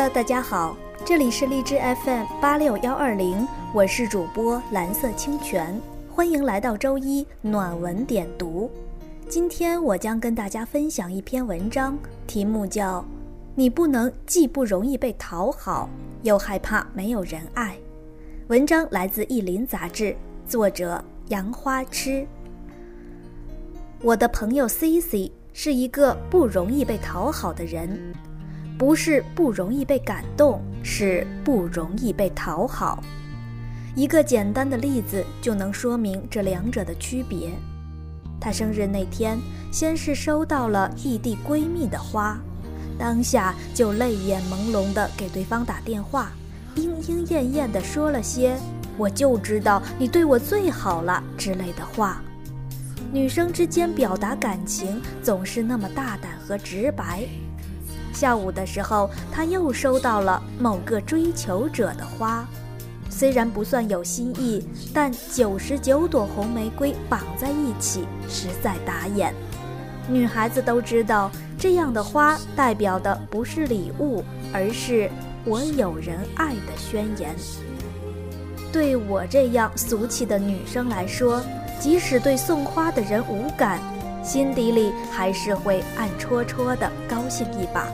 Hello，大家好，这里是荔枝 FM 八六幺二零，我是主播蓝色清泉，欢迎来到周一暖文点读。今天我将跟大家分享一篇文章，题目叫《你不能既不容易被讨好，又害怕没有人爱》。文章来自《意林》杂志，作者杨花痴。我的朋友 C C 是一个不容易被讨好的人。不是不容易被感动，是不容易被讨好。一个简单的例子就能说明这两者的区别。她生日那天，先是收到了异地闺蜜的花，当下就泪眼朦胧地给对方打电话，莺莺燕燕地说了些“我就知道你对我最好了”之类的话。女生之间表达感情总是那么大胆和直白。下午的时候，他又收到了某个追求者的花，虽然不算有心意，但九十九朵红玫瑰绑在一起，实在打眼。女孩子都知道，这样的花代表的不是礼物，而是我有人爱的宣言。对我这样俗气的女生来说，即使对送花的人无感。心底里还是会暗戳戳的高兴一把，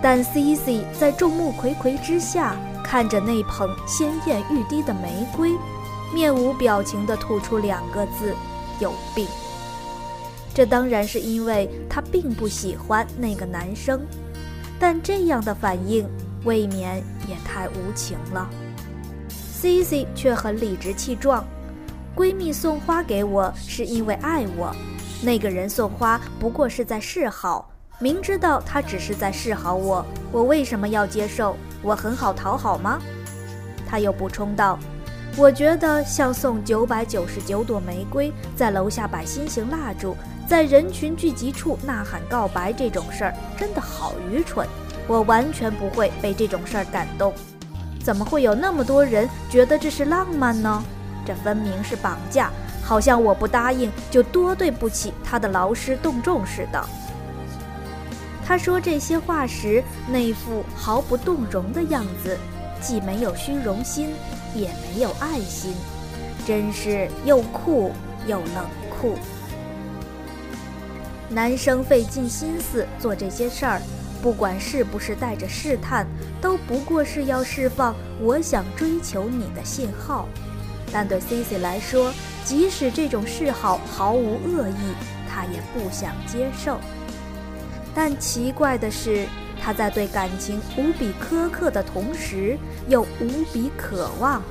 但 C C 在众目睽睽之下看着那捧鲜艳欲滴的玫瑰，面无表情地吐出两个字：“有病。”这当然是因为她并不喜欢那个男生，但这样的反应未免也太无情了。C C 却很理直气壮：“闺蜜送花给我是因为爱我。”那个人送花不过是在示好，明知道他只是在示好我，我为什么要接受？我很好讨好吗？他又补充道：“我觉得像送九百九十九朵玫瑰，在楼下摆心形蜡烛，在人群聚集处呐喊告白这种事儿，真的好愚蠢。我完全不会被这种事儿感动。怎么会有那么多人觉得这是浪漫呢？这分明是绑架。”好像我不答应就多对不起他的劳师动众似的。他说这些话时那副毫不动容的样子，既没有虚荣心，也没有爱心，真是又酷又冷酷。男生费尽心思做这些事儿，不管是不是带着试探，都不过是要释放我想追求你的信号。但对 Cici 来说，即使这种示好毫无恶意，他也不想接受。但奇怪的是，他在对感情无比苛刻的同时，又无比渴望。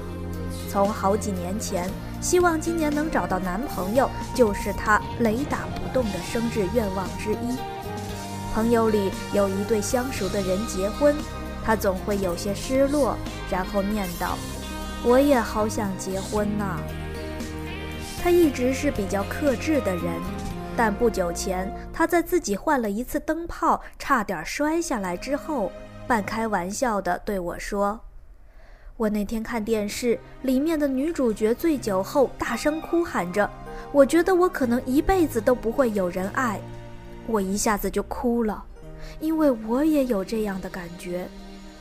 从好几年前，希望今年能找到男朋友，就是他雷打不动的生日愿望之一。朋友里有一对相熟的人结婚，他总会有些失落，然后念叨。我也好想结婚呢。他一直是比较克制的人，但不久前他在自己换了一次灯泡，差点摔下来之后，半开玩笑地对我说：“我那天看电视，里面的女主角醉酒后大声哭喊着，我觉得我可能一辈子都不会有人爱。”我一下子就哭了，因为我也有这样的感觉。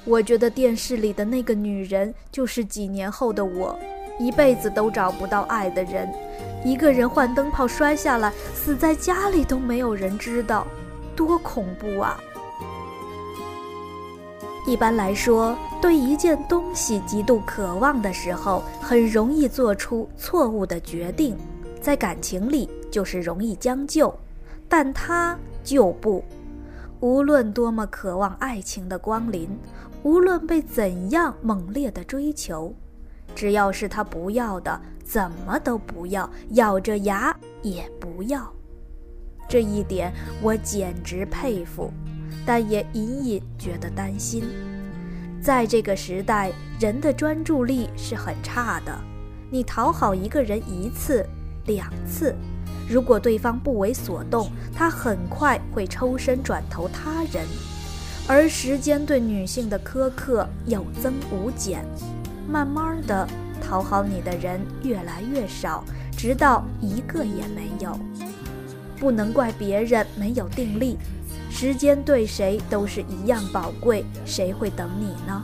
我觉得电视里的那个女人就是几年后的我，一辈子都找不到爱的人，一个人换灯泡摔下来，死在家里都没有人知道，多恐怖啊！一般来说，对一件东西极度渴望的时候，很容易做出错误的决定，在感情里就是容易将就，但他就不。无论多么渴望爱情的光临，无论被怎样猛烈的追求，只要是他不要的，怎么都不要，咬着牙也不要。这一点我简直佩服，但也隐隐觉得担心。在这个时代，人的专注力是很差的。你讨好一个人一次、两次。如果对方不为所动，他很快会抽身转投他人，而时间对女性的苛刻有增无减，慢慢的讨好你的人越来越少，直到一个也没有。不能怪别人没有定力，时间对谁都是一样宝贵，谁会等你呢？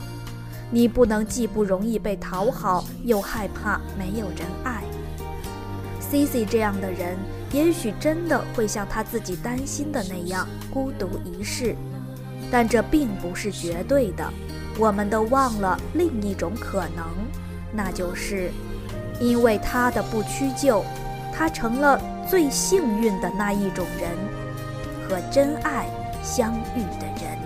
你不能既不容易被讨好，又害怕没有人爱。C C 这样的人，也许真的会像他自己担心的那样孤独一世，但这并不是绝对的。我们都忘了另一种可能，那就是，因为他的不屈就，他成了最幸运的那一种人，和真爱相遇的人。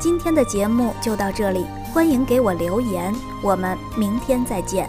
今天的节目就到这里，欢迎给我留言，我们明天再见。